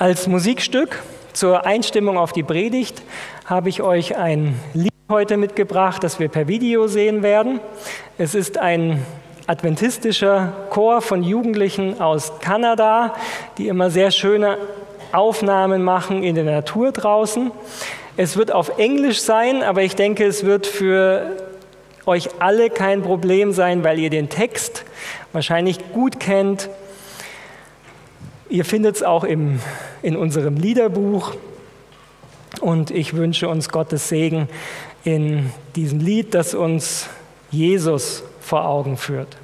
Als Musikstück zur Einstimmung auf die Predigt habe ich euch ein Lied heute mitgebracht, das wir per Video sehen werden. Es ist ein adventistischer Chor von Jugendlichen aus Kanada, die immer sehr schöne Aufnahmen machen in der Natur draußen. Es wird auf Englisch sein, aber ich denke, es wird für euch alle kein Problem sein, weil ihr den Text wahrscheinlich gut kennt. Ihr findet es auch im, in unserem Liederbuch. Und ich wünsche uns Gottes Segen in diesem Lied, das uns Jesus vor Augen führt.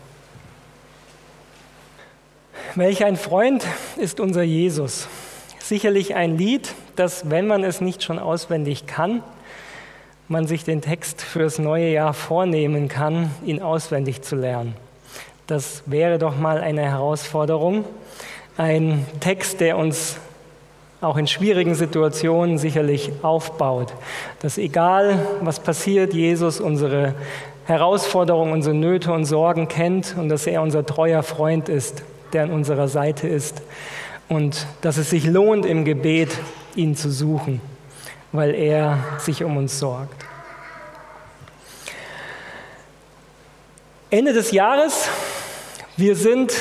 Welch ein Freund ist unser Jesus. Sicherlich ein Lied, das, wenn man es nicht schon auswendig kann, man sich den Text fürs neue Jahr vornehmen kann, ihn auswendig zu lernen. Das wäre doch mal eine Herausforderung. Ein Text, der uns auch in schwierigen Situationen sicherlich aufbaut. Dass egal, was passiert, Jesus unsere Herausforderungen, unsere Nöte und Sorgen kennt und dass er unser treuer Freund ist, der an unserer Seite ist. Und dass es sich lohnt, im Gebet ihn zu suchen weil er sich um uns sorgt. Ende des Jahres, wir sind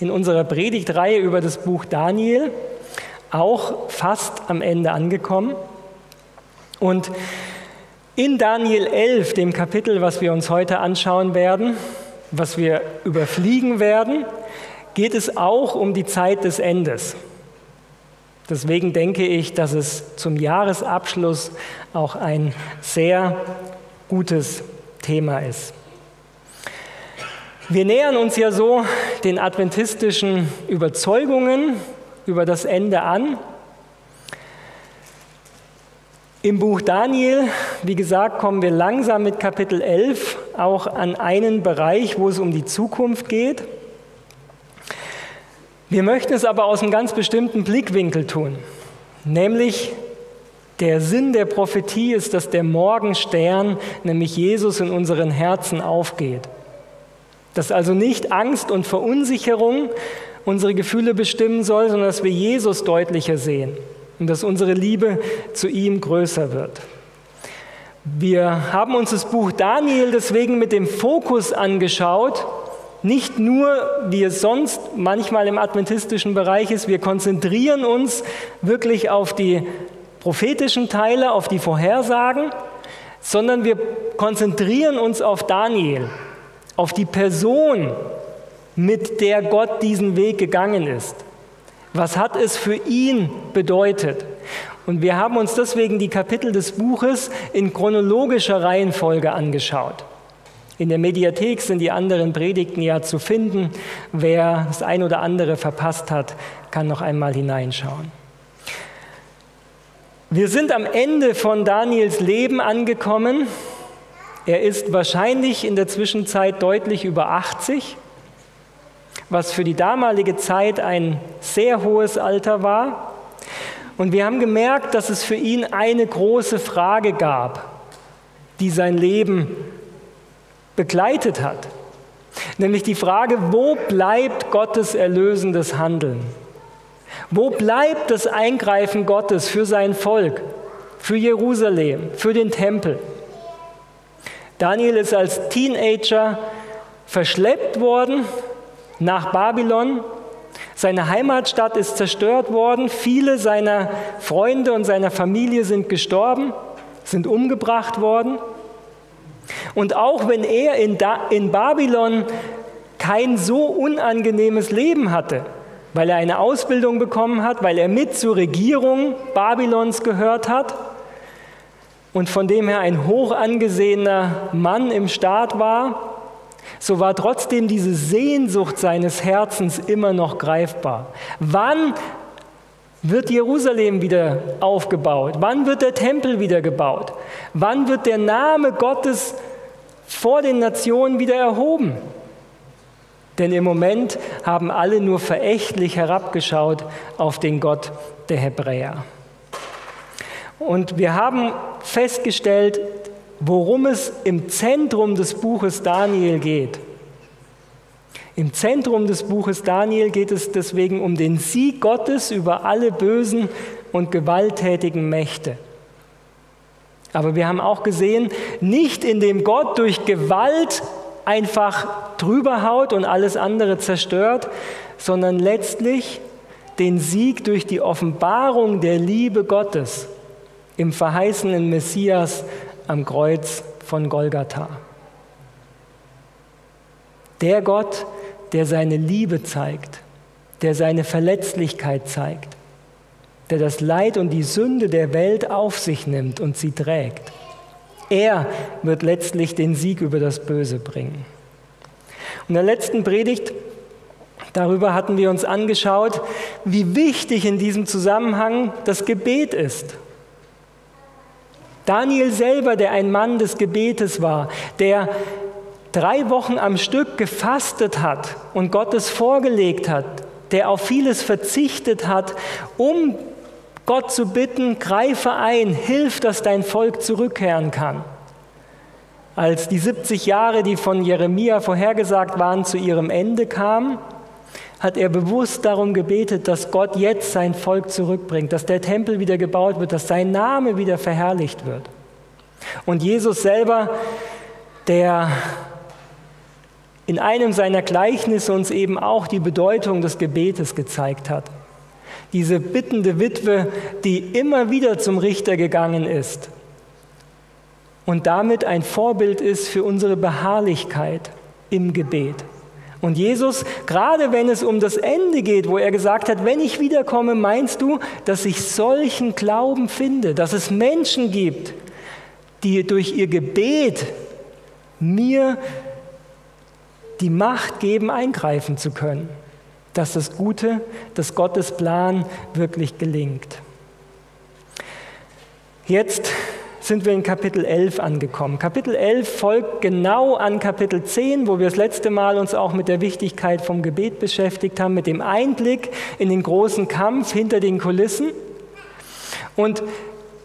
in unserer Predigtreihe über das Buch Daniel auch fast am Ende angekommen. Und in Daniel 11, dem Kapitel, was wir uns heute anschauen werden, was wir überfliegen werden, geht es auch um die Zeit des Endes. Deswegen denke ich, dass es zum Jahresabschluss auch ein sehr gutes Thema ist. Wir nähern uns ja so den adventistischen Überzeugungen über das Ende an. Im Buch Daniel, wie gesagt, kommen wir langsam mit Kapitel 11 auch an einen Bereich, wo es um die Zukunft geht. Wir möchten es aber aus einem ganz bestimmten Blickwinkel tun, nämlich der Sinn der Prophetie ist, dass der Morgenstern, nämlich Jesus, in unseren Herzen aufgeht. Dass also nicht Angst und Verunsicherung unsere Gefühle bestimmen soll, sondern dass wir Jesus deutlicher sehen und dass unsere Liebe zu ihm größer wird. Wir haben uns das Buch Daniel deswegen mit dem Fokus angeschaut, nicht nur, wie es sonst manchmal im adventistischen Bereich ist, wir konzentrieren uns wirklich auf die prophetischen Teile, auf die Vorhersagen, sondern wir konzentrieren uns auf Daniel, auf die Person, mit der Gott diesen Weg gegangen ist. Was hat es für ihn bedeutet? Und wir haben uns deswegen die Kapitel des Buches in chronologischer Reihenfolge angeschaut. In der Mediathek sind die anderen Predigten ja zu finden. Wer das ein oder andere verpasst hat, kann noch einmal hineinschauen. Wir sind am Ende von Daniels Leben angekommen. Er ist wahrscheinlich in der Zwischenzeit deutlich über 80, was für die damalige Zeit ein sehr hohes Alter war. Und wir haben gemerkt, dass es für ihn eine große Frage gab, die sein Leben begleitet hat. Nämlich die Frage, wo bleibt Gottes erlösendes Handeln? Wo bleibt das Eingreifen Gottes für sein Volk, für Jerusalem, für den Tempel? Daniel ist als Teenager verschleppt worden nach Babylon. Seine Heimatstadt ist zerstört worden. Viele seiner Freunde und seiner Familie sind gestorben, sind umgebracht worden. Und auch wenn er in, da in Babylon kein so unangenehmes Leben hatte, weil er eine Ausbildung bekommen hat, weil er mit zur Regierung Babylons gehört hat und von dem her ein hoch angesehener Mann im Staat war, so war trotzdem diese Sehnsucht seines Herzens immer noch greifbar. Wann wird Jerusalem wieder aufgebaut? Wann wird der Tempel wieder gebaut? Wann wird der Name Gottes vor den Nationen wieder erhoben? Denn im Moment haben alle nur verächtlich herabgeschaut auf den Gott der Hebräer. Und wir haben festgestellt, worum es im Zentrum des Buches Daniel geht. Im Zentrum des Buches Daniel geht es deswegen um den Sieg Gottes über alle bösen und gewalttätigen Mächte. Aber wir haben auch gesehen, nicht indem Gott durch Gewalt einfach drüber haut und alles andere zerstört, sondern letztlich den Sieg durch die Offenbarung der Liebe Gottes im verheißenen Messias am Kreuz von Golgatha. Der Gott, der seine Liebe zeigt, der seine Verletzlichkeit zeigt, der das Leid und die Sünde der Welt auf sich nimmt und sie trägt. Er wird letztlich den Sieg über das Böse bringen. In der letzten Predigt darüber hatten wir uns angeschaut, wie wichtig in diesem Zusammenhang das Gebet ist. Daniel selber, der ein Mann des Gebetes war, der drei Wochen am Stück gefastet hat und Gottes vorgelegt hat, der auf vieles verzichtet hat, um Gott zu bitten, greife ein, hilf, dass dein Volk zurückkehren kann. Als die 70 Jahre, die von Jeremia vorhergesagt waren, zu ihrem Ende kamen, hat er bewusst darum gebetet, dass Gott jetzt sein Volk zurückbringt, dass der Tempel wieder gebaut wird, dass sein Name wieder verherrlicht wird. Und Jesus selber, der in einem seiner Gleichnisse uns eben auch die Bedeutung des Gebetes gezeigt hat. Diese bittende Witwe, die immer wieder zum Richter gegangen ist und damit ein Vorbild ist für unsere Beharrlichkeit im Gebet. Und Jesus, gerade wenn es um das Ende geht, wo er gesagt hat, wenn ich wiederkomme, meinst du, dass ich solchen Glauben finde, dass es Menschen gibt, die durch ihr Gebet mir die Macht geben, eingreifen zu können, dass das Gute, dass Gottes Plan wirklich gelingt. Jetzt sind wir in Kapitel 11 angekommen. Kapitel 11 folgt genau an Kapitel 10, wo wir das letzte Mal uns auch mit der Wichtigkeit vom Gebet beschäftigt haben, mit dem Einblick in den großen Kampf hinter den Kulissen. Und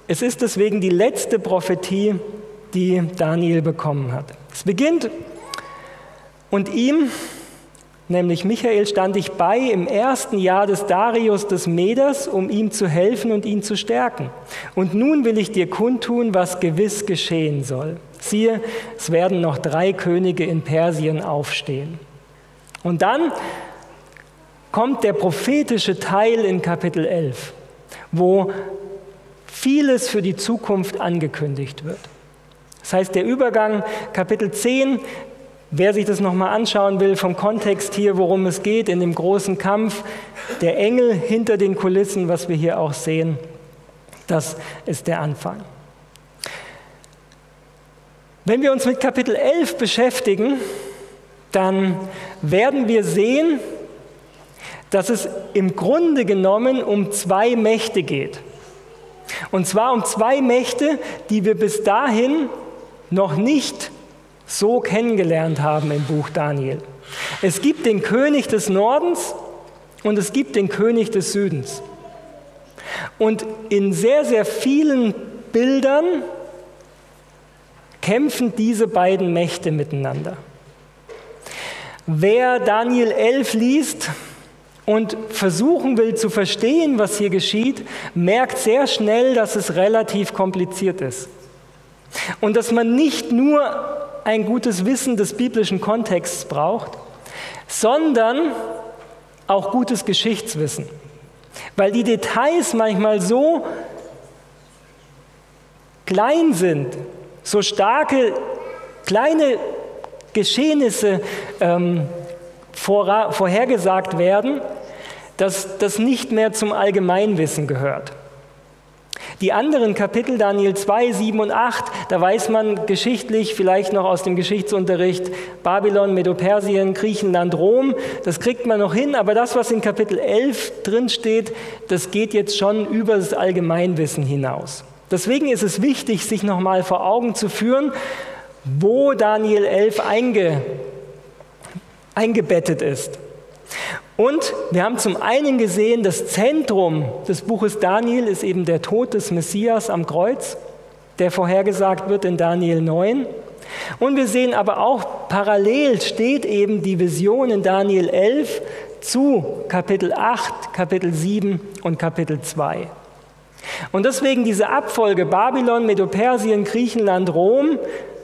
es ist deswegen die letzte Prophetie, die Daniel bekommen hat. Es beginnt und ihm, nämlich Michael, stand ich bei im ersten Jahr des Darius des Meders, um ihm zu helfen und ihn zu stärken. Und nun will ich dir kundtun, was gewiss geschehen soll. Siehe, es werden noch drei Könige in Persien aufstehen. Und dann kommt der prophetische Teil in Kapitel 11, wo vieles für die Zukunft angekündigt wird. Das heißt, der Übergang, Kapitel 10, wer sich das nochmal anschauen will, vom Kontext hier, worum es geht, in dem großen Kampf, der Engel hinter den Kulissen, was wir hier auch sehen, das ist der Anfang. Wenn wir uns mit Kapitel 11 beschäftigen, dann werden wir sehen, dass es im Grunde genommen um zwei Mächte geht. Und zwar um zwei Mächte, die wir bis dahin noch nicht so kennengelernt haben im Buch Daniel. Es gibt den König des Nordens und es gibt den König des Südens. Und in sehr, sehr vielen Bildern kämpfen diese beiden Mächte miteinander. Wer Daniel 11 liest und versuchen will zu verstehen, was hier geschieht, merkt sehr schnell, dass es relativ kompliziert ist. Und dass man nicht nur ein gutes Wissen des biblischen Kontexts braucht, sondern auch gutes Geschichtswissen. Weil die Details manchmal so klein sind, so starke kleine Geschehnisse ähm, vorhergesagt werden, dass das nicht mehr zum Allgemeinwissen gehört. Die anderen Kapitel, Daniel 2, 7 und 8, da weiß man geschichtlich, vielleicht noch aus dem Geschichtsunterricht, Babylon, Medopersien, Griechenland, Rom, das kriegt man noch hin, aber das, was in Kapitel 11 drin steht, das geht jetzt schon über das Allgemeinwissen hinaus. Deswegen ist es wichtig, sich nochmal vor Augen zu führen, wo Daniel 11 einge, eingebettet ist. Und wir haben zum einen gesehen, das Zentrum des Buches Daniel ist eben der Tod des Messias am Kreuz. der vorhergesagt wird in Daniel 9. Und wir sehen aber auch, parallel steht eben die Vision in Daniel 11 zu Kapitel 8, Kapitel 7 und Kapitel 2. Und deswegen diese Abfolge Babylon, Medopersien, Griechenland, Rom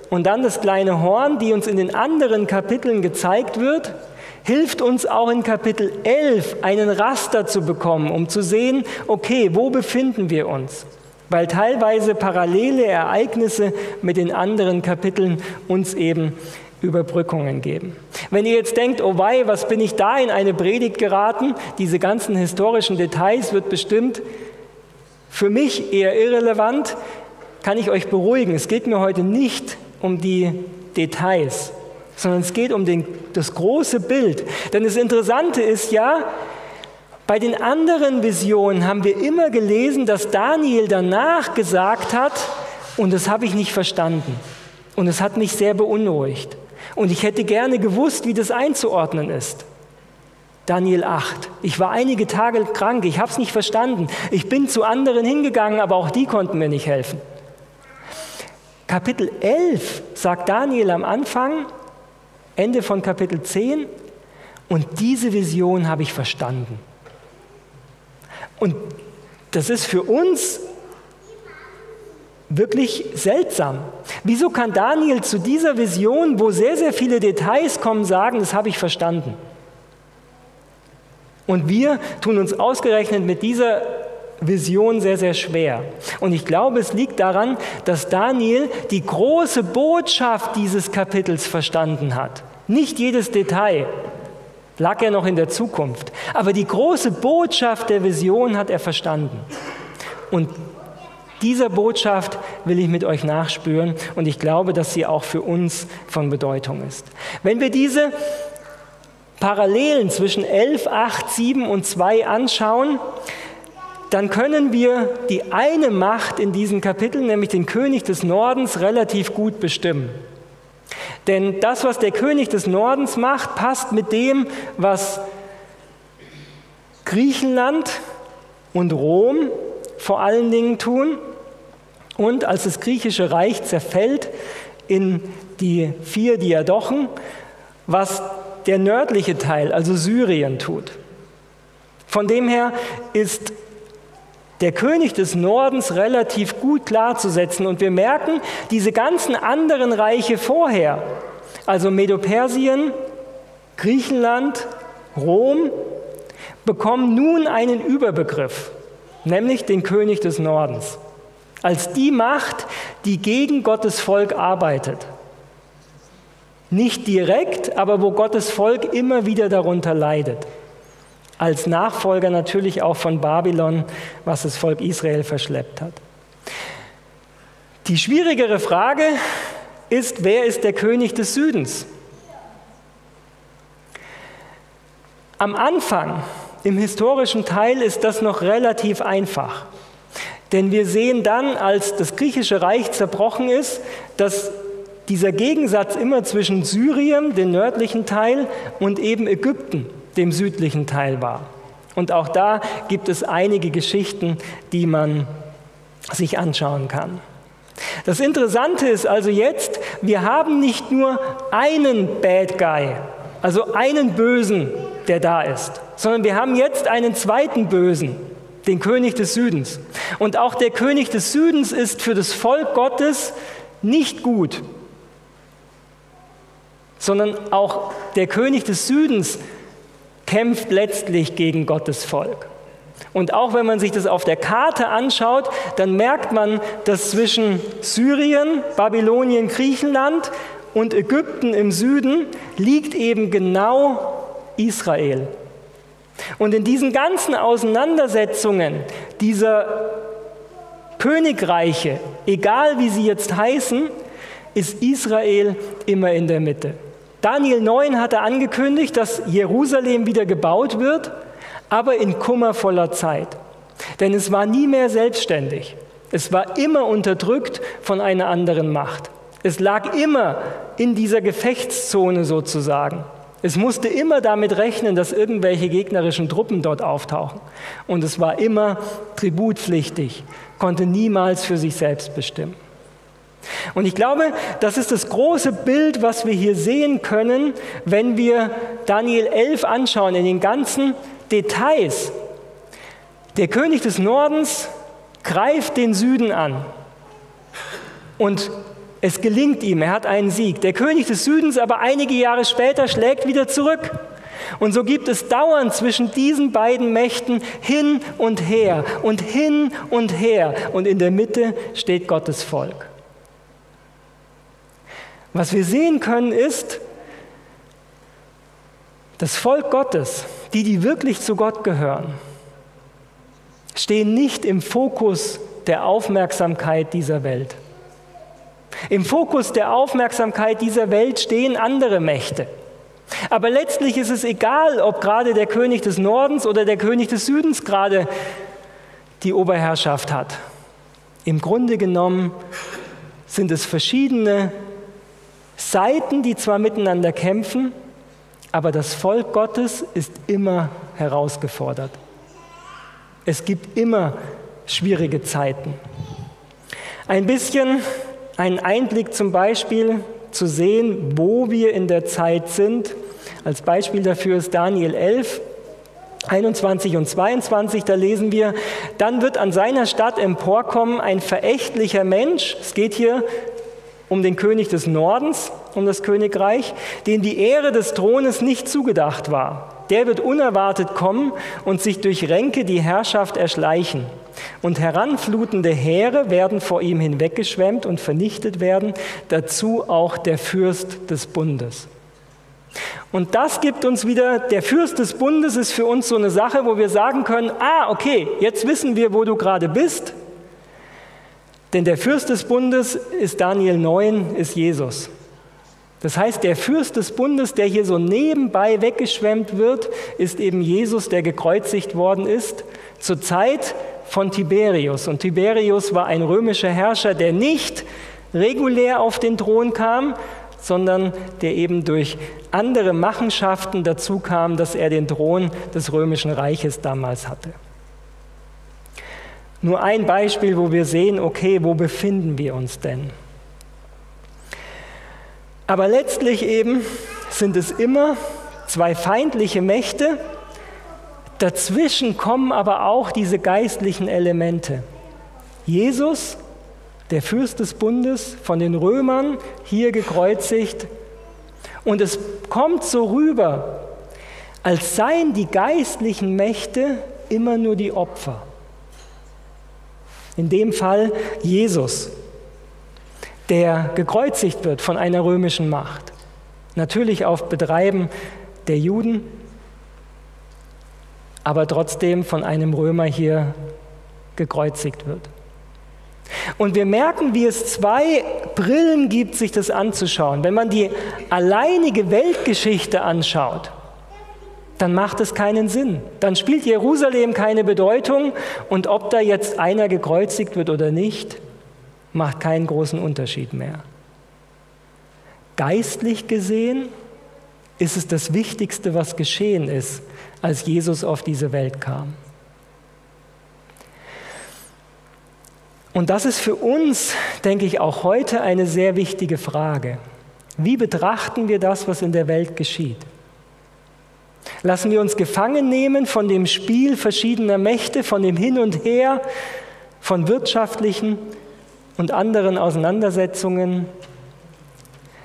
und dann das kleine Horn, die uns in den anderen Kapiteln gezeigt wird, hilft uns auch in Kapitel 11 einen Raster zu bekommen, um zu sehen, okay, wo befinden wir uns? Weil teilweise parallele Ereignisse mit den anderen Kapiteln uns eben Überbrückungen geben. Wenn ihr jetzt denkt, oh wei, was bin ich da in eine Predigt geraten, diese ganzen historischen Details wird bestimmt für mich eher irrelevant, kann ich euch beruhigen. Es geht mir heute nicht um die Details, sondern es geht um den, das große Bild. Denn das Interessante ist ja, bei den anderen Visionen haben wir immer gelesen, dass Daniel danach gesagt hat, und das habe ich nicht verstanden. Und es hat mich sehr beunruhigt. Und ich hätte gerne gewusst, wie das einzuordnen ist. Daniel 8. Ich war einige Tage krank, ich habe es nicht verstanden. Ich bin zu anderen hingegangen, aber auch die konnten mir nicht helfen. Kapitel 11 sagt Daniel am Anfang, Ende von Kapitel 10, und diese Vision habe ich verstanden. Und das ist für uns wirklich seltsam. Wieso kann Daniel zu dieser Vision, wo sehr, sehr viele Details kommen, sagen, das habe ich verstanden? Und wir tun uns ausgerechnet mit dieser Vision sehr, sehr schwer. Und ich glaube, es liegt daran, dass Daniel die große Botschaft dieses Kapitels verstanden hat. Nicht jedes Detail lag er noch in der Zukunft, aber die große Botschaft der Vision hat er verstanden. Und dieser Botschaft will ich mit euch nachspüren und ich glaube, dass sie auch für uns von Bedeutung ist. Wenn wir diese Parallelen zwischen 11, 8, 7 und 2 anschauen, dann können wir die eine Macht in diesen Kapiteln, nämlich den König des Nordens, relativ gut bestimmen. Denn das, was der König des Nordens macht, passt mit dem, was Griechenland und Rom vor allen Dingen tun. Und als das griechische Reich zerfällt in die vier Diadochen, was der nördliche Teil, also Syrien, tut. Von dem her ist der König des Nordens relativ gut klarzusetzen. Und wir merken, diese ganzen anderen Reiche vorher, also Medopersien, Griechenland, Rom, bekommen nun einen Überbegriff, nämlich den König des Nordens, als die Macht, die gegen Gottes Volk arbeitet. Nicht direkt, aber wo Gottes Volk immer wieder darunter leidet. Als Nachfolger natürlich auch von Babylon, was das Volk Israel verschleppt hat. Die schwierigere Frage ist, wer ist der König des Südens? Am Anfang, im historischen Teil, ist das noch relativ einfach. Denn wir sehen dann, als das griechische Reich zerbrochen ist, dass dieser Gegensatz immer zwischen Syrien, dem nördlichen Teil, und eben Ägypten, dem südlichen Teil war. Und auch da gibt es einige Geschichten, die man sich anschauen kann. Das Interessante ist also jetzt, wir haben nicht nur einen Bad Guy, also einen Bösen, der da ist, sondern wir haben jetzt einen zweiten Bösen, den König des Südens. Und auch der König des Südens ist für das Volk Gottes nicht gut sondern auch der König des Südens kämpft letztlich gegen Gottes Volk. Und auch wenn man sich das auf der Karte anschaut, dann merkt man, dass zwischen Syrien, Babylonien, Griechenland und Ägypten im Süden liegt eben genau Israel. Und in diesen ganzen Auseinandersetzungen dieser Königreiche, egal wie sie jetzt heißen, ist Israel immer in der Mitte. Daniel 9 hatte angekündigt, dass Jerusalem wieder gebaut wird, aber in kummervoller Zeit. Denn es war nie mehr selbstständig. Es war immer unterdrückt von einer anderen Macht. Es lag immer in dieser Gefechtszone sozusagen. Es musste immer damit rechnen, dass irgendwelche gegnerischen Truppen dort auftauchen. Und es war immer tributpflichtig, konnte niemals für sich selbst bestimmen. Und ich glaube, das ist das große Bild, was wir hier sehen können, wenn wir Daniel 11 anschauen, in den ganzen Details. Der König des Nordens greift den Süden an und es gelingt ihm, er hat einen Sieg. Der König des Südens aber einige Jahre später schlägt wieder zurück. Und so gibt es dauernd zwischen diesen beiden Mächten hin und her und hin und her. Und in der Mitte steht Gottes Volk. Was wir sehen können ist, das Volk Gottes, die, die wirklich zu Gott gehören, stehen nicht im Fokus der Aufmerksamkeit dieser Welt. Im Fokus der Aufmerksamkeit dieser Welt stehen andere Mächte. Aber letztlich ist es egal, ob gerade der König des Nordens oder der König des Südens gerade die Oberherrschaft hat. Im Grunde genommen sind es verschiedene Seiten, die zwar miteinander kämpfen, aber das Volk Gottes ist immer herausgefordert. Es gibt immer schwierige Zeiten. Ein bisschen einen Einblick zum Beispiel zu sehen, wo wir in der Zeit sind. Als Beispiel dafür ist Daniel 11, 21 und 22, da lesen wir, dann wird an seiner Stadt emporkommen ein verächtlicher Mensch, es geht hier um den König des Nordens, um das Königreich, dem die Ehre des Thrones nicht zugedacht war. Der wird unerwartet kommen und sich durch Ränke die Herrschaft erschleichen. Und heranflutende Heere werden vor ihm hinweggeschwemmt und vernichtet werden, dazu auch der Fürst des Bundes. Und das gibt uns wieder, der Fürst des Bundes ist für uns so eine Sache, wo wir sagen können, ah, okay, jetzt wissen wir, wo du gerade bist, denn der Fürst des Bundes ist Daniel 9, ist Jesus. Das heißt, der Fürst des Bundes, der hier so nebenbei weggeschwemmt wird, ist eben Jesus, der gekreuzigt worden ist, zur Zeit von Tiberius. Und Tiberius war ein römischer Herrscher, der nicht regulär auf den Thron kam, sondern der eben durch andere Machenschaften dazu kam, dass er den Thron des römischen Reiches damals hatte. Nur ein Beispiel, wo wir sehen, okay, wo befinden wir uns denn? Aber letztlich eben sind es immer zwei feindliche Mächte. Dazwischen kommen aber auch diese geistlichen Elemente. Jesus, der Fürst des Bundes, von den Römern hier gekreuzigt. Und es kommt so rüber, als seien die geistlichen Mächte immer nur die Opfer. In dem Fall Jesus, der gekreuzigt wird von einer römischen Macht. Natürlich auf Betreiben der Juden, aber trotzdem von einem Römer hier gekreuzigt wird. Und wir merken, wie es zwei Brillen gibt, sich das anzuschauen. Wenn man die alleinige Weltgeschichte anschaut, dann macht es keinen Sinn. Dann spielt Jerusalem keine Bedeutung und ob da jetzt einer gekreuzigt wird oder nicht, macht keinen großen Unterschied mehr. Geistlich gesehen ist es das Wichtigste, was geschehen ist, als Jesus auf diese Welt kam. Und das ist für uns, denke ich, auch heute eine sehr wichtige Frage. Wie betrachten wir das, was in der Welt geschieht? Lassen wir uns gefangen nehmen von dem Spiel verschiedener Mächte, von dem Hin und Her, von wirtschaftlichen und anderen Auseinandersetzungen.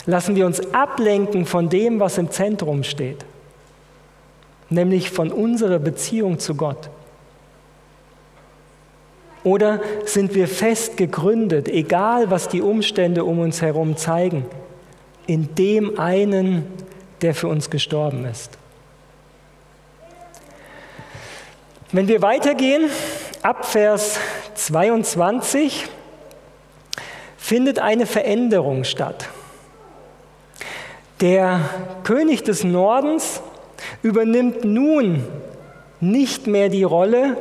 Lassen wir uns ablenken von dem, was im Zentrum steht, nämlich von unserer Beziehung zu Gott. Oder sind wir fest gegründet, egal was die Umstände um uns herum zeigen, in dem einen, der für uns gestorben ist? Wenn wir weitergehen, ab Vers 22 findet eine Veränderung statt. Der König des Nordens übernimmt nun nicht mehr die Rolle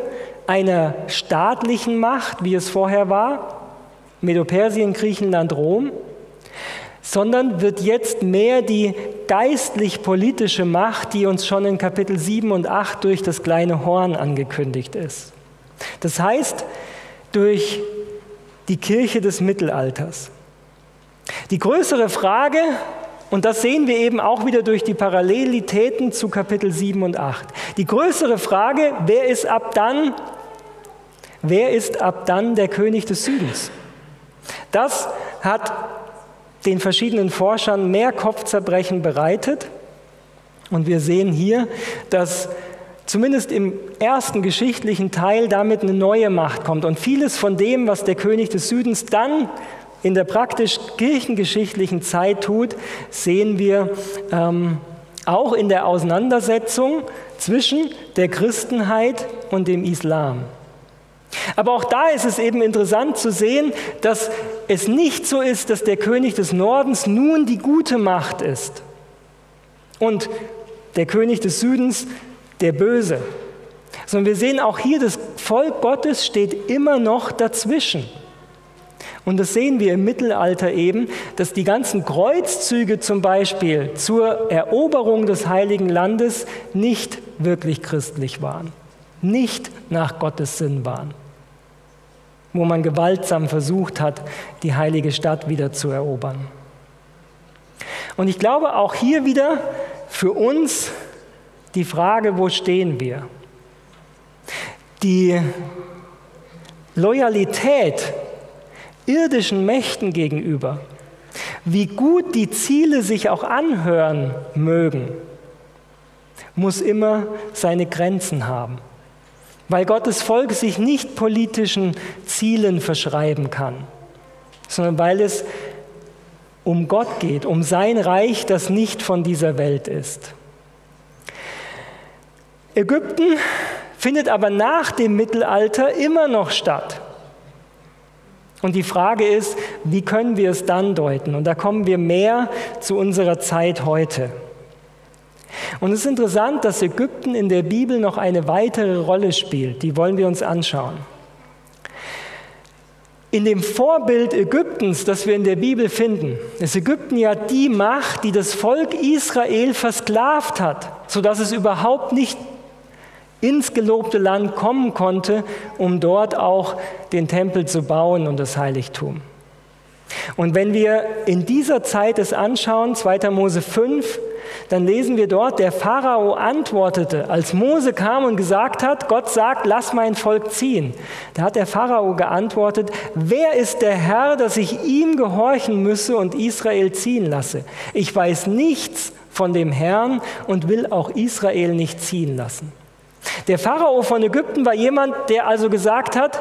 einer staatlichen Macht, wie es vorher war, Medopersien, Griechenland, Rom, sondern wird jetzt mehr die geistlich-politische Macht, die uns schon in Kapitel 7 und 8 durch das kleine Horn angekündigt ist. Das heißt, durch die Kirche des Mittelalters. Die größere Frage, und das sehen wir eben auch wieder durch die Parallelitäten zu Kapitel 7 und 8. Die größere Frage, wer ist ab dann, wer ist ab dann der König des Südens? Das hat den verschiedenen Forschern mehr Kopfzerbrechen bereitet. Und wir sehen hier, dass zumindest im ersten geschichtlichen Teil damit eine neue Macht kommt. Und vieles von dem, was der König des Südens dann in der praktisch kirchengeschichtlichen Zeit tut, sehen wir ähm, auch in der Auseinandersetzung zwischen der Christenheit und dem Islam. Aber auch da ist es eben interessant zu sehen, dass es nicht so ist, dass der König des Nordens nun die gute Macht ist. Und der König des Südens der Böse, sondern wir sehen auch hier, das Volk Gottes steht immer noch dazwischen. Und das sehen wir im Mittelalter eben, dass die ganzen Kreuzzüge zum Beispiel zur Eroberung des heiligen Landes nicht wirklich christlich waren, nicht nach Gottes Sinn waren, wo man gewaltsam versucht hat, die heilige Stadt wieder zu erobern. Und ich glaube auch hier wieder für uns die Frage, wo stehen wir? Die Loyalität irdischen Mächten gegenüber, wie gut die Ziele sich auch anhören mögen, muss immer seine Grenzen haben, weil Gottes Volk sich nicht politischen Zielen verschreiben kann, sondern weil es um Gott geht, um sein Reich, das nicht von dieser Welt ist. Ägypten findet aber nach dem Mittelalter immer noch statt. Und die Frage ist, wie können wir es dann deuten? Und da kommen wir mehr zu unserer Zeit heute. Und es ist interessant, dass Ägypten in der Bibel noch eine weitere Rolle spielt. Die wollen wir uns anschauen. In dem Vorbild Ägyptens, das wir in der Bibel finden, ist Ägypten ja die Macht, die das Volk Israel versklavt hat, sodass es überhaupt nicht ins gelobte Land kommen konnte, um dort auch den Tempel zu bauen und das Heiligtum. Und wenn wir in dieser Zeit es anschauen, 2. Mose 5, dann lesen wir dort, der Pharao antwortete, als Mose kam und gesagt hat, Gott sagt, lass mein Volk ziehen. Da hat der Pharao geantwortet, wer ist der Herr, dass ich ihm gehorchen müsse und Israel ziehen lasse? Ich weiß nichts von dem Herrn und will auch Israel nicht ziehen lassen. Der Pharao von Ägypten war jemand, der also gesagt hat,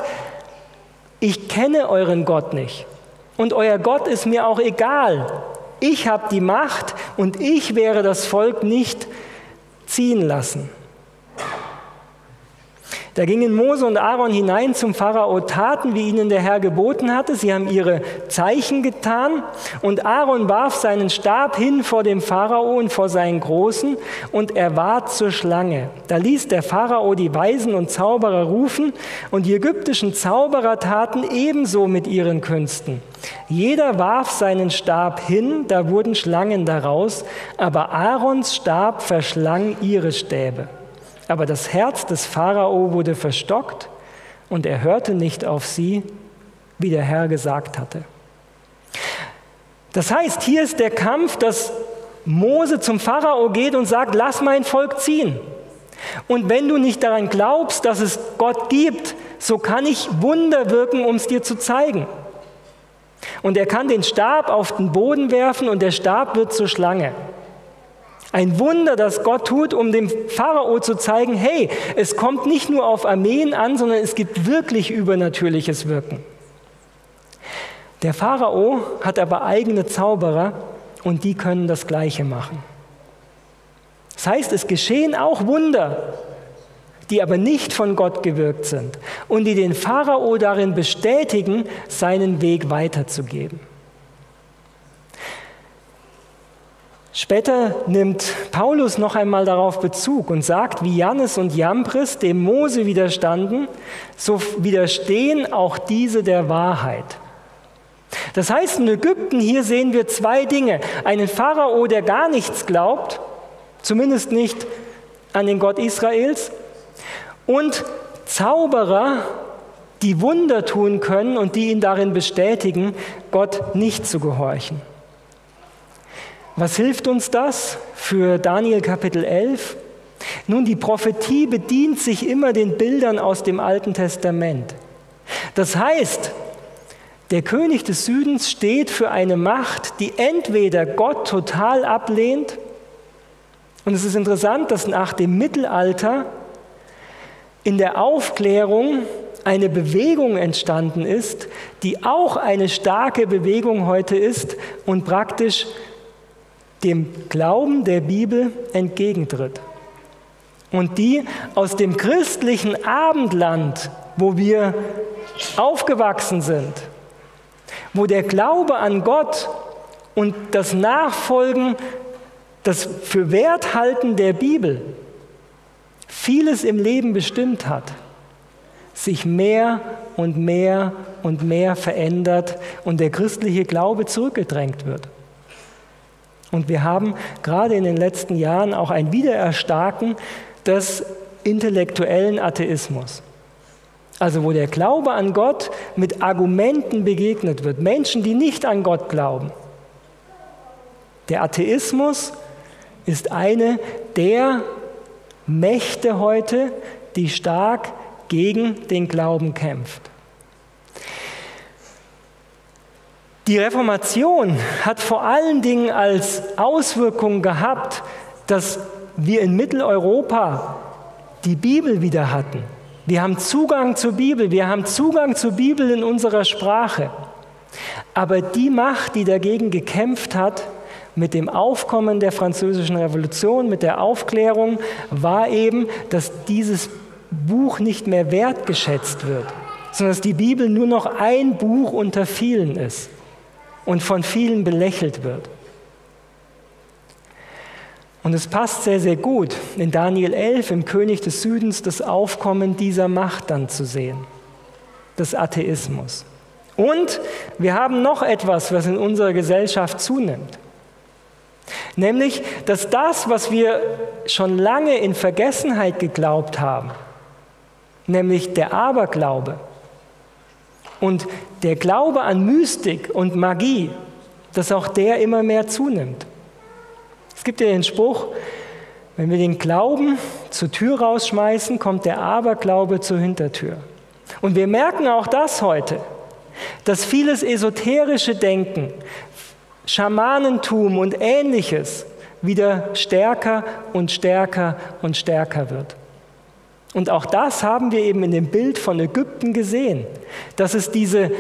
ich kenne euren Gott nicht und euer Gott ist mir auch egal. Ich habe die Macht und ich werde das Volk nicht ziehen lassen. Da gingen Mose und Aaron hinein zum Pharao, taten, wie ihnen der Herr geboten hatte. Sie haben ihre Zeichen getan. Und Aaron warf seinen Stab hin vor dem Pharao und vor seinen Großen, und er ward zur Schlange. Da ließ der Pharao die Weisen und Zauberer rufen, und die ägyptischen Zauberer taten ebenso mit ihren Künsten. Jeder warf seinen Stab hin, da wurden Schlangen daraus, aber Aarons Stab verschlang ihre Stäbe. Aber das Herz des Pharao wurde verstockt und er hörte nicht auf sie, wie der Herr gesagt hatte. Das heißt, hier ist der Kampf, dass Mose zum Pharao geht und sagt, lass mein Volk ziehen. Und wenn du nicht daran glaubst, dass es Gott gibt, so kann ich Wunder wirken, um es dir zu zeigen. Und er kann den Stab auf den Boden werfen und der Stab wird zur Schlange. Ein Wunder, das Gott tut, um dem Pharao zu zeigen, hey, es kommt nicht nur auf Armeen an, sondern es gibt wirklich übernatürliches Wirken. Der Pharao hat aber eigene Zauberer und die können das Gleiche machen. Das heißt, es geschehen auch Wunder, die aber nicht von Gott gewirkt sind und die den Pharao darin bestätigen, seinen Weg weiterzugeben. Später nimmt Paulus noch einmal darauf Bezug und sagt, wie Jannes und Jambres dem Mose widerstanden, so widerstehen auch diese der Wahrheit. Das heißt, in Ägypten hier sehen wir zwei Dinge. Einen Pharao, der gar nichts glaubt, zumindest nicht an den Gott Israels, und Zauberer, die Wunder tun können und die ihn darin bestätigen, Gott nicht zu gehorchen. Was hilft uns das für Daniel Kapitel 11? Nun, die Prophetie bedient sich immer den Bildern aus dem Alten Testament. Das heißt, der König des Südens steht für eine Macht, die entweder Gott total ablehnt, und es ist interessant, dass nach dem Mittelalter in der Aufklärung eine Bewegung entstanden ist, die auch eine starke Bewegung heute ist und praktisch dem Glauben der Bibel entgegentritt. Und die aus dem christlichen Abendland, wo wir aufgewachsen sind, wo der Glaube an Gott und das Nachfolgen, das für Werthalten der Bibel vieles im Leben bestimmt hat, sich mehr und mehr und mehr verändert und der christliche Glaube zurückgedrängt wird. Und wir haben gerade in den letzten Jahren auch ein Wiedererstarken des intellektuellen Atheismus. Also wo der Glaube an Gott mit Argumenten begegnet wird. Menschen, die nicht an Gott glauben. Der Atheismus ist eine der Mächte heute, die stark gegen den Glauben kämpft. Die Reformation hat vor allen Dingen als Auswirkung gehabt, dass wir in Mitteleuropa die Bibel wieder hatten. Wir haben Zugang zur Bibel, wir haben Zugang zur Bibel in unserer Sprache. Aber die Macht, die dagegen gekämpft hat, mit dem Aufkommen der französischen Revolution, mit der Aufklärung, war eben, dass dieses Buch nicht mehr wertgeschätzt wird, sondern dass die Bibel nur noch ein Buch unter vielen ist und von vielen belächelt wird. Und es passt sehr, sehr gut, in Daniel 11 im König des Südens das Aufkommen dieser Macht dann zu sehen, des Atheismus. Und wir haben noch etwas, was in unserer Gesellschaft zunimmt. Nämlich, dass das, was wir schon lange in Vergessenheit geglaubt haben, nämlich der Aberglaube und der Glaube an Mystik und Magie, dass auch der immer mehr zunimmt. Es gibt ja den Spruch, wenn wir den Glauben zur Tür rausschmeißen, kommt der Aberglaube zur Hintertür. Und wir merken auch das heute, dass vieles esoterische Denken, Schamanentum und ähnliches wieder stärker und stärker und stärker wird. Und auch das haben wir eben in dem Bild von Ägypten gesehen, dass es diese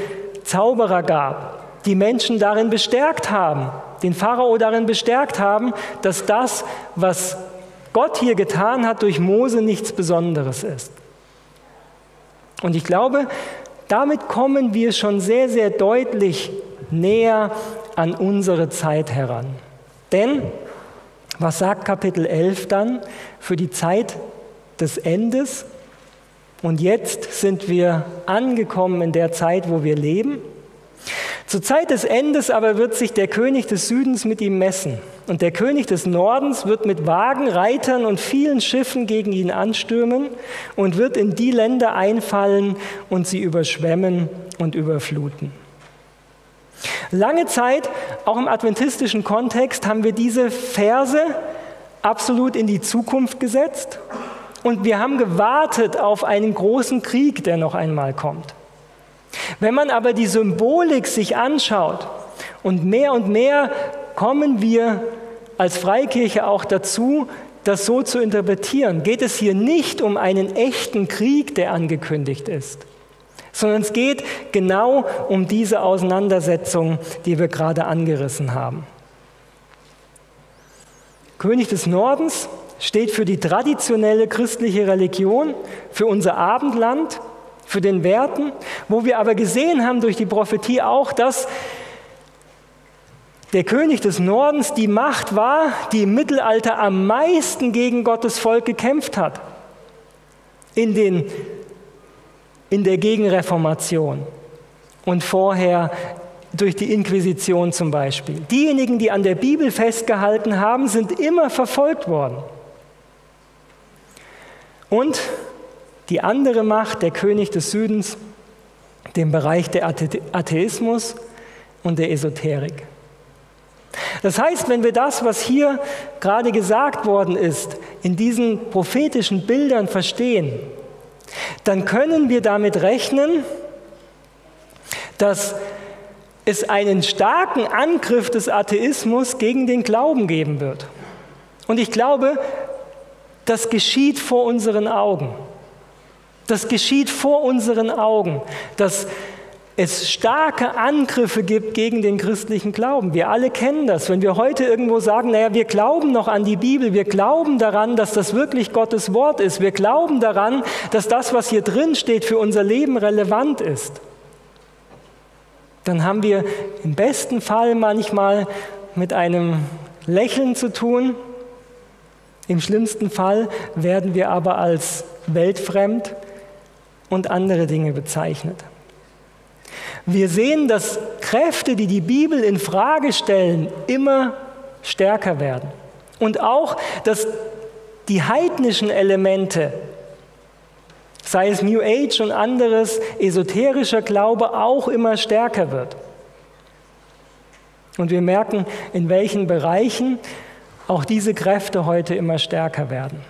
Zauberer gab, die Menschen darin bestärkt haben, den Pharao darin bestärkt haben, dass das, was Gott hier getan hat durch Mose, nichts Besonderes ist. Und ich glaube, damit kommen wir schon sehr, sehr deutlich näher an unsere Zeit heran. Denn, was sagt Kapitel 11 dann für die Zeit des Endes? Und jetzt sind wir angekommen in der Zeit, wo wir leben. Zur Zeit des Endes aber wird sich der König des Südens mit ihm messen. Und der König des Nordens wird mit Wagen, Reitern und vielen Schiffen gegen ihn anstürmen und wird in die Länder einfallen und sie überschwemmen und überfluten. Lange Zeit, auch im adventistischen Kontext, haben wir diese Verse absolut in die Zukunft gesetzt und wir haben gewartet auf einen großen Krieg, der noch einmal kommt. Wenn man aber die Symbolik sich anschaut und mehr und mehr kommen wir als Freikirche auch dazu, das so zu interpretieren, geht es hier nicht um einen echten Krieg, der angekündigt ist, sondern es geht genau um diese Auseinandersetzung, die wir gerade angerissen haben. König des Nordens steht für die traditionelle christliche Religion, für unser Abendland, für den Werten, wo wir aber gesehen haben durch die Prophetie auch, dass der König des Nordens die Macht war, die im Mittelalter am meisten gegen Gottes Volk gekämpft hat. In, den, in der Gegenreformation und vorher durch die Inquisition zum Beispiel. Diejenigen, die an der Bibel festgehalten haben, sind immer verfolgt worden. Und die andere Macht, der König des Südens, dem Bereich der Atheismus und der Esoterik. Das heißt, wenn wir das, was hier gerade gesagt worden ist, in diesen prophetischen Bildern verstehen, dann können wir damit rechnen, dass es einen starken Angriff des Atheismus gegen den Glauben geben wird. Und ich glaube, das geschieht vor unseren Augen. Das geschieht vor unseren Augen, dass es starke Angriffe gibt gegen den christlichen Glauben. Wir alle kennen das. Wenn wir heute irgendwo sagen, naja, wir glauben noch an die Bibel, wir glauben daran, dass das wirklich Gottes Wort ist, wir glauben daran, dass das, was hier drin steht, für unser Leben relevant ist, dann haben wir im besten Fall manchmal mit einem Lächeln zu tun. Im schlimmsten Fall werden wir aber als weltfremd und andere Dinge bezeichnet. Wir sehen, dass Kräfte, die die Bibel in Frage stellen, immer stärker werden. Und auch, dass die heidnischen Elemente, sei es New Age und anderes, esoterischer Glaube, auch immer stärker wird. Und wir merken, in welchen Bereichen auch diese Kräfte heute immer stärker werden.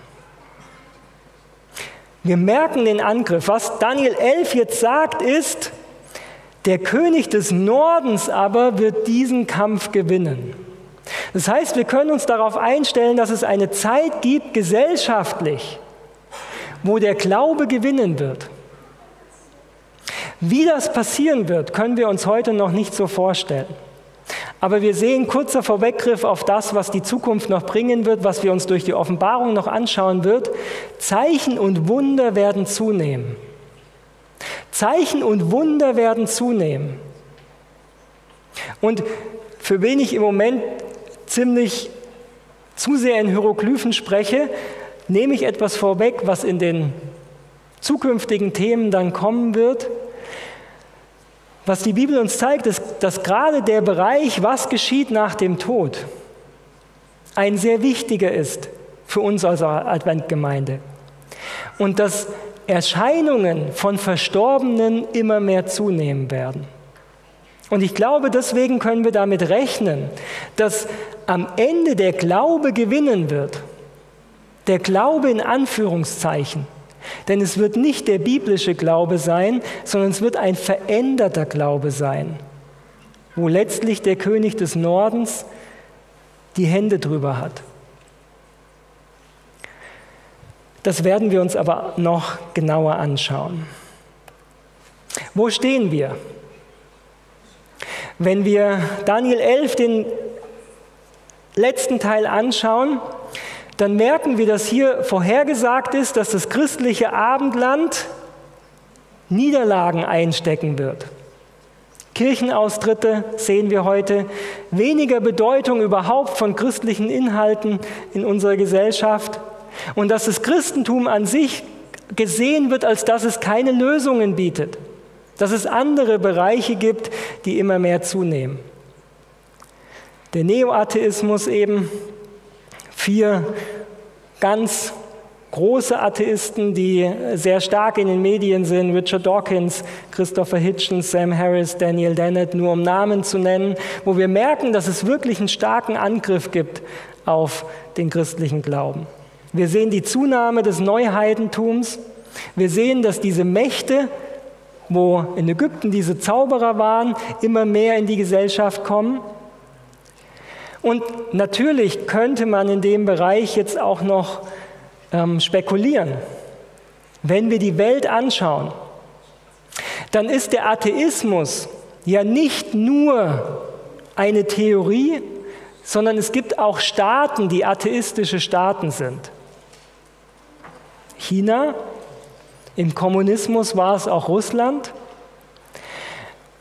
Wir merken den Angriff. Was Daniel 11 jetzt sagt, ist, der König des Nordens aber wird diesen Kampf gewinnen. Das heißt, wir können uns darauf einstellen, dass es eine Zeit gibt, gesellschaftlich, wo der Glaube gewinnen wird. Wie das passieren wird, können wir uns heute noch nicht so vorstellen. Aber wir sehen kurzer Vorweggriff auf das, was die Zukunft noch bringen wird, was wir uns durch die Offenbarung noch anschauen wird. Zeichen und Wunder werden zunehmen. Zeichen und Wunder werden zunehmen. Und für wen ich im Moment ziemlich zu sehr in Hieroglyphen spreche, nehme ich etwas vorweg, was in den zukünftigen Themen dann kommen wird. Was die Bibel uns zeigt, ist, dass gerade der Bereich, was geschieht nach dem Tod, ein sehr wichtiger ist für uns als Adventgemeinde. Und dass Erscheinungen von Verstorbenen immer mehr zunehmen werden. Und ich glaube, deswegen können wir damit rechnen, dass am Ende der Glaube gewinnen wird. Der Glaube in Anführungszeichen. Denn es wird nicht der biblische Glaube sein, sondern es wird ein veränderter Glaube sein, wo letztlich der König des Nordens die Hände drüber hat. Das werden wir uns aber noch genauer anschauen. Wo stehen wir? Wenn wir Daniel 11, den letzten Teil anschauen, dann merken wir, dass hier vorhergesagt ist, dass das christliche Abendland Niederlagen einstecken wird. Kirchenaustritte sehen wir heute, weniger Bedeutung überhaupt von christlichen Inhalten in unserer Gesellschaft und dass das Christentum an sich gesehen wird, als dass es keine Lösungen bietet, dass es andere Bereiche gibt, die immer mehr zunehmen. Der Neoatheismus eben, vier ganz große Atheisten, die sehr stark in den Medien sind, Richard Dawkins, Christopher Hitchens, Sam Harris, Daniel Dennett, nur um Namen zu nennen, wo wir merken, dass es wirklich einen starken Angriff gibt auf den christlichen Glauben. Wir sehen die Zunahme des Neuheidentums. Wir sehen, dass diese Mächte, wo in Ägypten diese Zauberer waren, immer mehr in die Gesellschaft kommen. Und natürlich könnte man in dem Bereich jetzt auch noch ähm, spekulieren. Wenn wir die Welt anschauen, dann ist der Atheismus ja nicht nur eine Theorie, sondern es gibt auch Staaten, die atheistische Staaten sind. China, im Kommunismus war es auch Russland.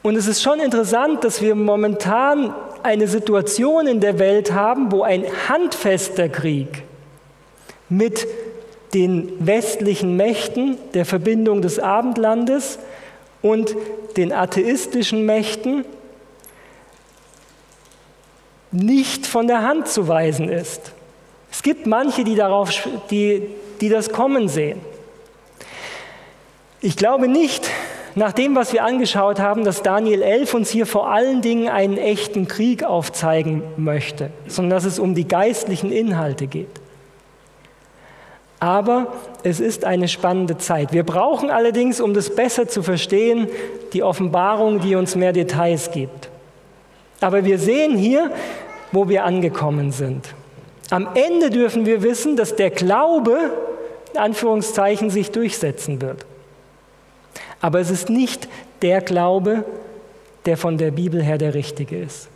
Und es ist schon interessant, dass wir momentan eine Situation in der Welt haben, wo ein handfester Krieg mit den westlichen Mächten der Verbindung des Abendlandes und den atheistischen Mächten nicht von der Hand zu weisen ist. Es gibt manche, die, darauf, die die das kommen sehen. Ich glaube nicht, nach dem, was wir angeschaut haben, dass Daniel 11 uns hier vor allen Dingen einen echten Krieg aufzeigen möchte, sondern dass es um die geistlichen Inhalte geht. Aber es ist eine spannende Zeit. Wir brauchen allerdings, um das besser zu verstehen, die Offenbarung, die uns mehr Details gibt. Aber wir sehen hier, wo wir angekommen sind. Am Ende dürfen wir wissen, dass der Glaube, in Anführungszeichen, sich durchsetzen wird. Aber es ist nicht der Glaube, der von der Bibel her der richtige ist.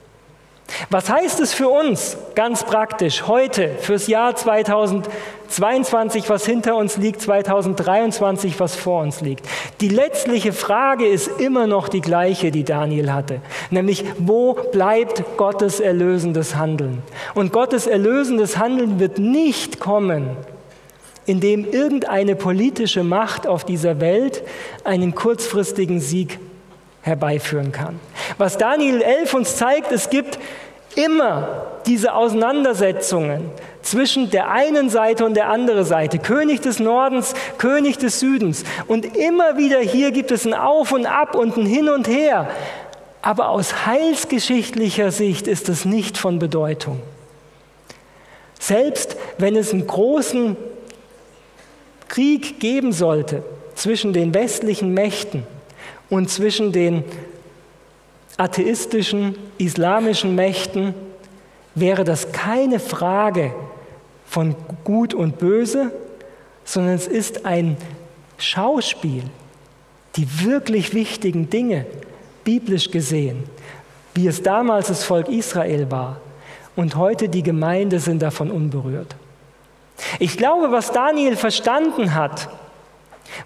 Was heißt es für uns ganz praktisch heute, fürs Jahr 2022, was hinter uns liegt, 2023, was vor uns liegt? Die letztliche Frage ist immer noch die gleiche, die Daniel hatte, nämlich wo bleibt Gottes erlösendes Handeln? Und Gottes erlösendes Handeln wird nicht kommen, in dem irgendeine politische Macht auf dieser Welt einen kurzfristigen Sieg herbeiführen kann. Was Daniel 11 uns zeigt, es gibt immer diese Auseinandersetzungen zwischen der einen Seite und der anderen Seite, König des Nordens, König des Südens. Und immer wieder hier gibt es ein Auf und Ab und ein Hin und Her. Aber aus heilsgeschichtlicher Sicht ist es nicht von Bedeutung. Selbst wenn es einen großen Krieg geben sollte zwischen den westlichen Mächten und zwischen den atheistischen, islamischen Mächten, wäre das keine Frage von Gut und Böse, sondern es ist ein Schauspiel, die wirklich wichtigen Dinge, biblisch gesehen, wie es damals das Volk Israel war und heute die Gemeinde sind davon unberührt. Ich glaube, was Daniel verstanden hat,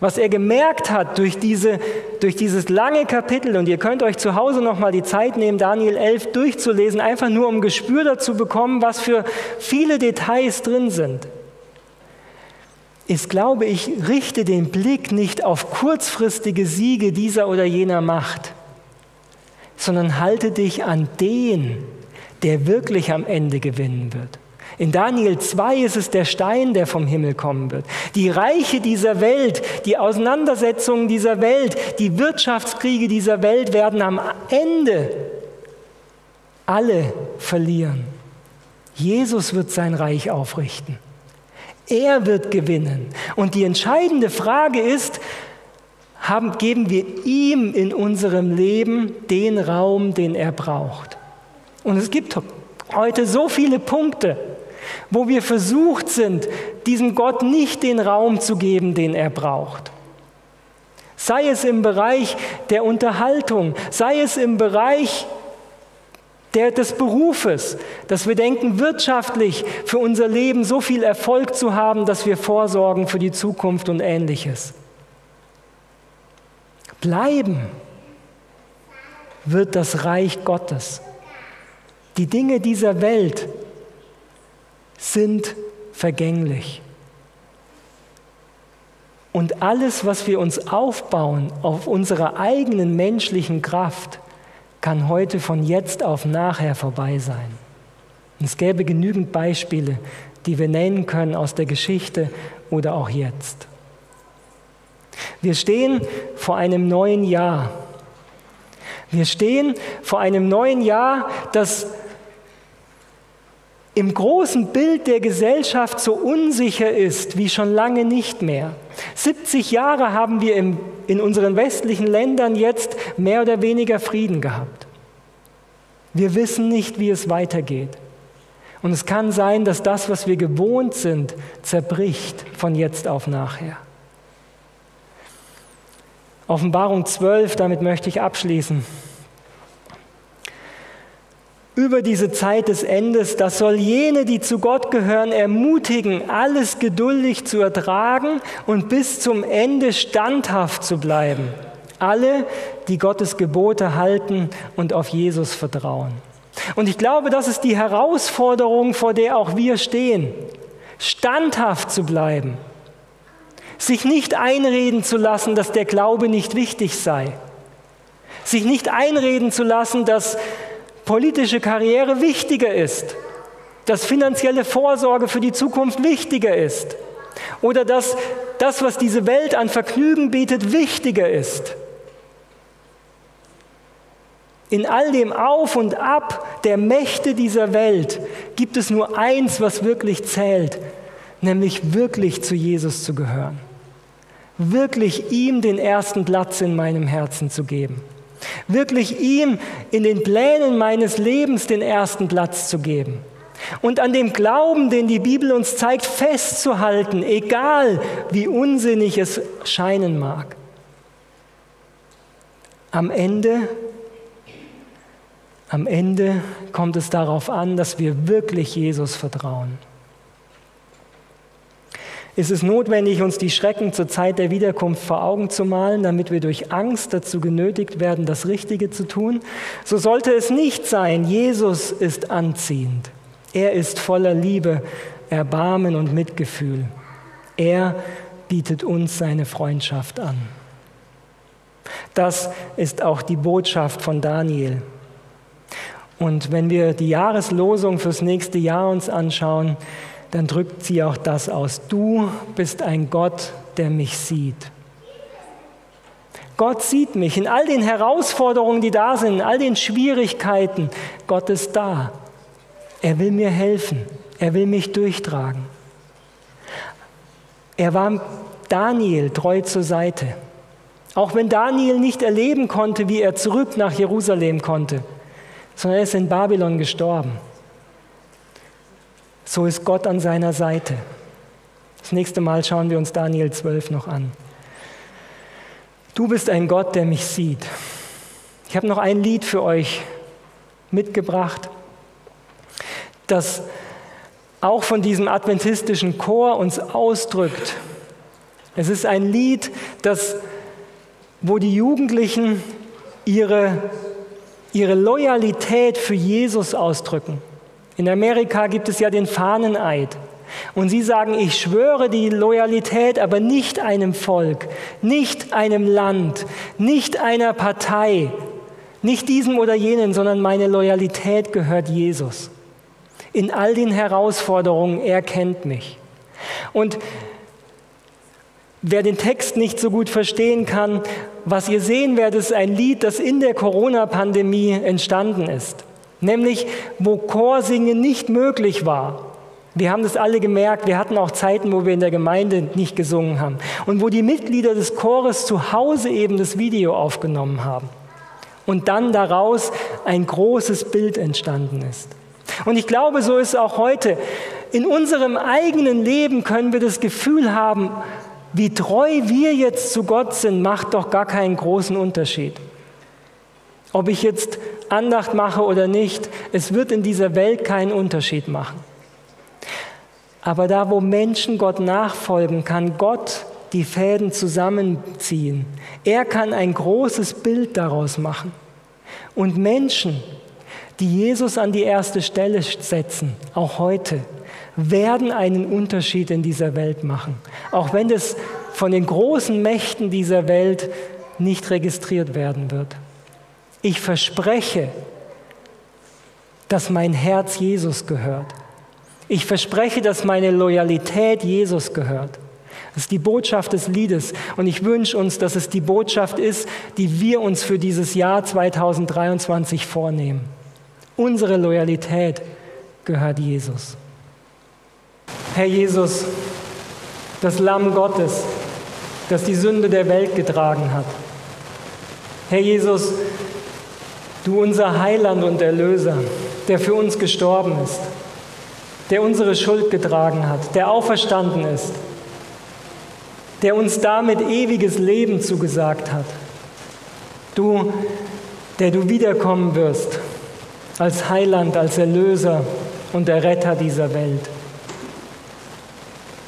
was er gemerkt hat durch, diese, durch dieses lange Kapitel, und ihr könnt euch zu Hause nochmal die Zeit nehmen, Daniel 11 durchzulesen, einfach nur um Gespür dazu bekommen, was für viele Details drin sind, ist, glaube ich, richte den Blick nicht auf kurzfristige Siege dieser oder jener Macht, sondern halte dich an den, der wirklich am Ende gewinnen wird. In Daniel 2 ist es der Stein, der vom Himmel kommen wird. Die Reiche dieser Welt, die Auseinandersetzungen dieser Welt, die Wirtschaftskriege dieser Welt werden am Ende alle verlieren. Jesus wird sein Reich aufrichten. Er wird gewinnen. Und die entscheidende Frage ist, haben, geben wir ihm in unserem Leben den Raum, den er braucht? Und es gibt heute so viele Punkte, wo wir versucht sind, diesem Gott nicht den Raum zu geben, den er braucht. Sei es im Bereich der Unterhaltung, sei es im Bereich der, des Berufes, dass wir denken, wirtschaftlich für unser Leben so viel Erfolg zu haben, dass wir vorsorgen für die Zukunft und ähnliches. Bleiben wird das Reich Gottes. Die Dinge dieser Welt sind vergänglich. Und alles, was wir uns aufbauen auf unserer eigenen menschlichen Kraft, kann heute von jetzt auf nachher vorbei sein. Und es gäbe genügend Beispiele, die wir nennen können aus der Geschichte oder auch jetzt. Wir stehen vor einem neuen Jahr. Wir stehen vor einem neuen Jahr, das im großen Bild der Gesellschaft so unsicher ist wie schon lange nicht mehr. 70 Jahre haben wir im, in unseren westlichen Ländern jetzt mehr oder weniger Frieden gehabt. Wir wissen nicht, wie es weitergeht. Und es kann sein, dass das, was wir gewohnt sind, zerbricht von jetzt auf nachher. Offenbarung 12, damit möchte ich abschließen über diese Zeit des Endes, das soll jene, die zu Gott gehören, ermutigen, alles geduldig zu ertragen und bis zum Ende standhaft zu bleiben. Alle, die Gottes Gebote halten und auf Jesus vertrauen. Und ich glaube, das ist die Herausforderung, vor der auch wir stehen. Standhaft zu bleiben. Sich nicht einreden zu lassen, dass der Glaube nicht wichtig sei. Sich nicht einreden zu lassen, dass politische Karriere wichtiger ist, dass finanzielle Vorsorge für die Zukunft wichtiger ist oder dass das, was diese Welt an Vergnügen bietet, wichtiger ist. In all dem Auf und Ab der Mächte dieser Welt gibt es nur eins, was wirklich zählt, nämlich wirklich zu Jesus zu gehören. Wirklich ihm den ersten Platz in meinem Herzen zu geben. Wirklich ihm in den Plänen meines Lebens den ersten Platz zu geben. Und an dem Glauben, den die Bibel uns zeigt, festzuhalten, egal wie unsinnig es scheinen mag. Am Ende am Ende kommt es darauf an, dass wir wirklich Jesus vertrauen. Ist es notwendig, uns die Schrecken zur Zeit der Wiederkunft vor Augen zu malen, damit wir durch Angst dazu genötigt werden, das Richtige zu tun? So sollte es nicht sein. Jesus ist anziehend. Er ist voller Liebe, Erbarmen und Mitgefühl. Er bietet uns seine Freundschaft an. Das ist auch die Botschaft von Daniel. Und wenn wir die Jahreslosung fürs nächste Jahr uns anschauen, dann drückt sie auch das aus. Du bist ein Gott, der mich sieht. Gott sieht mich in all den Herausforderungen, die da sind, in all den Schwierigkeiten. Gott ist da. Er will mir helfen. Er will mich durchtragen. Er war Daniel treu zur Seite. Auch wenn Daniel nicht erleben konnte, wie er zurück nach Jerusalem konnte, sondern er ist in Babylon gestorben. So ist Gott an seiner Seite. Das nächste Mal schauen wir uns Daniel 12 noch an. Du bist ein Gott, der mich sieht. Ich habe noch ein Lied für euch mitgebracht, das auch von diesem adventistischen Chor uns ausdrückt. Es ist ein Lied, das, wo die Jugendlichen ihre ihre Loyalität für Jesus ausdrücken. In Amerika gibt es ja den Fahneneid. Und sie sagen, ich schwöre die Loyalität aber nicht einem Volk, nicht einem Land, nicht einer Partei, nicht diesem oder jenen, sondern meine Loyalität gehört Jesus. In all den Herausforderungen, er kennt mich. Und Wer den Text nicht so gut verstehen kann, was ihr sehen werdet, ist ein Lied, das in der Corona-Pandemie entstanden ist. Nämlich, wo Chorsingen nicht möglich war. Wir haben das alle gemerkt. Wir hatten auch Zeiten, wo wir in der Gemeinde nicht gesungen haben. Und wo die Mitglieder des Chores zu Hause eben das Video aufgenommen haben. Und dann daraus ein großes Bild entstanden ist. Und ich glaube, so ist es auch heute. In unserem eigenen Leben können wir das Gefühl haben, wie treu wir jetzt zu Gott sind, macht doch gar keinen großen Unterschied. Ob ich jetzt Andacht mache oder nicht, es wird in dieser Welt keinen Unterschied machen. Aber da, wo Menschen Gott nachfolgen, kann Gott die Fäden zusammenziehen. Er kann ein großes Bild daraus machen. Und Menschen, die Jesus an die erste Stelle setzen, auch heute, werden einen Unterschied in dieser Welt machen. Auch wenn es von den großen Mächten dieser Welt nicht registriert werden wird. Ich verspreche, dass mein Herz Jesus gehört. Ich verspreche, dass meine Loyalität Jesus gehört. Das ist die Botschaft des Liedes. Und ich wünsche uns, dass es die Botschaft ist, die wir uns für dieses Jahr 2023 vornehmen. Unsere Loyalität gehört Jesus. Herr Jesus, das Lamm Gottes, das die Sünde der Welt getragen hat. Herr Jesus, du unser Heiland und Erlöser, der für uns gestorben ist, der unsere Schuld getragen hat, der auferstanden ist, der uns damit ewiges Leben zugesagt hat. Du, der du wiederkommen wirst als Heiland, als Erlöser und der Retter dieser Welt.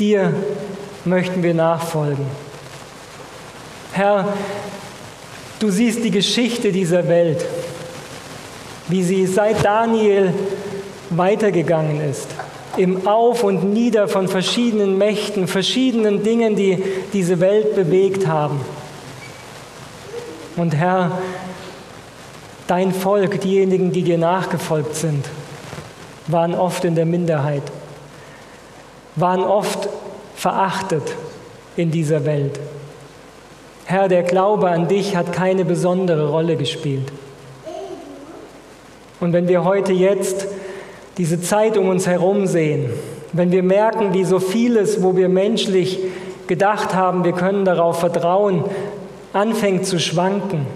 Dir möchten wir nachfolgen. Herr, du siehst die Geschichte dieser Welt, wie sie seit Daniel weitergegangen ist, im Auf und Nieder von verschiedenen Mächten, verschiedenen Dingen, die diese Welt bewegt haben. Und Herr, dein Volk, diejenigen, die dir nachgefolgt sind, waren oft in der Minderheit waren oft verachtet in dieser Welt. Herr, der Glaube an dich hat keine besondere Rolle gespielt. Und wenn wir heute jetzt diese Zeit um uns herum sehen, wenn wir merken, wie so vieles, wo wir menschlich gedacht haben, wir können darauf vertrauen, anfängt zu schwanken,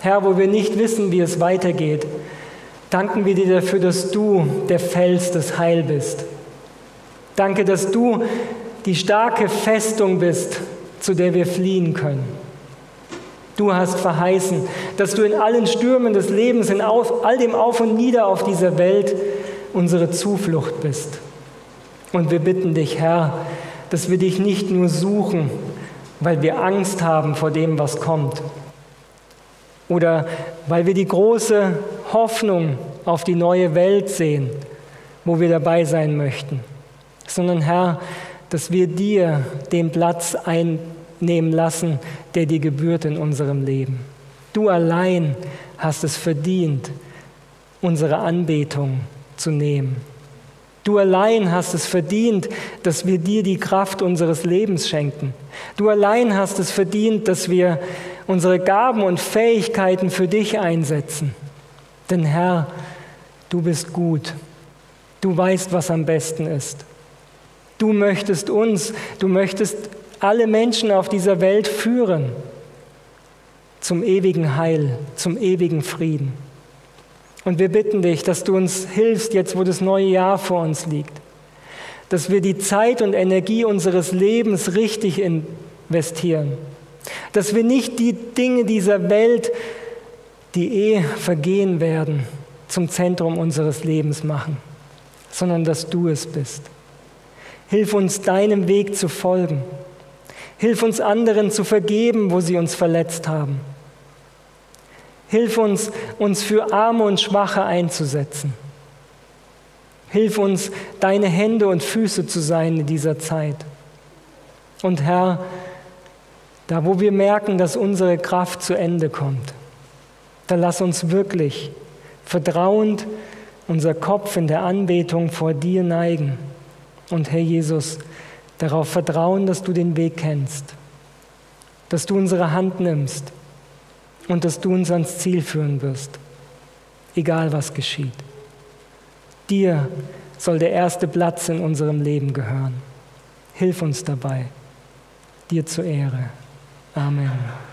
Herr, wo wir nicht wissen, wie es weitergeht, danken wir dir dafür, dass du der Fels des Heil bist. Danke, dass du die starke Festung bist, zu der wir fliehen können. Du hast verheißen, dass du in allen Stürmen des Lebens, in all dem Auf und Nieder auf dieser Welt unsere Zuflucht bist. Und wir bitten dich, Herr, dass wir dich nicht nur suchen, weil wir Angst haben vor dem, was kommt, oder weil wir die große Hoffnung auf die neue Welt sehen, wo wir dabei sein möchten, sondern Herr, dass wir dir den Platz einnehmen lassen, der dir gebührt in unserem Leben. Du allein hast es verdient, unsere Anbetung zu nehmen. Du allein hast es verdient, dass wir dir die Kraft unseres Lebens schenken. Du allein hast es verdient, dass wir unsere Gaben und Fähigkeiten für dich einsetzen. Denn Herr, du bist gut. Du weißt, was am besten ist. Du möchtest uns, du möchtest alle Menschen auf dieser Welt führen zum ewigen Heil, zum ewigen Frieden. Und wir bitten dich, dass du uns hilfst, jetzt wo das neue Jahr vor uns liegt, dass wir die Zeit und Energie unseres Lebens richtig investieren, dass wir nicht die Dinge dieser Welt, die eh vergehen werden, zum Zentrum unseres Lebens machen, sondern dass du es bist. Hilf uns, deinem Weg zu folgen. Hilf uns, anderen zu vergeben, wo sie uns verletzt haben. Hilf uns, uns für Arme und Schwache einzusetzen. Hilf uns, deine Hände und Füße zu sein in dieser Zeit. Und Herr, da wo wir merken, dass unsere Kraft zu Ende kommt, da lass uns wirklich vertrauend unser Kopf in der Anbetung vor dir neigen und Herr Jesus, darauf vertrauen, dass du den Weg kennst, dass du unsere Hand nimmst und dass du uns ans Ziel führen wirst, egal was geschieht. Dir soll der erste Platz in unserem Leben gehören. Hilf uns dabei, dir zur Ehre. Amen.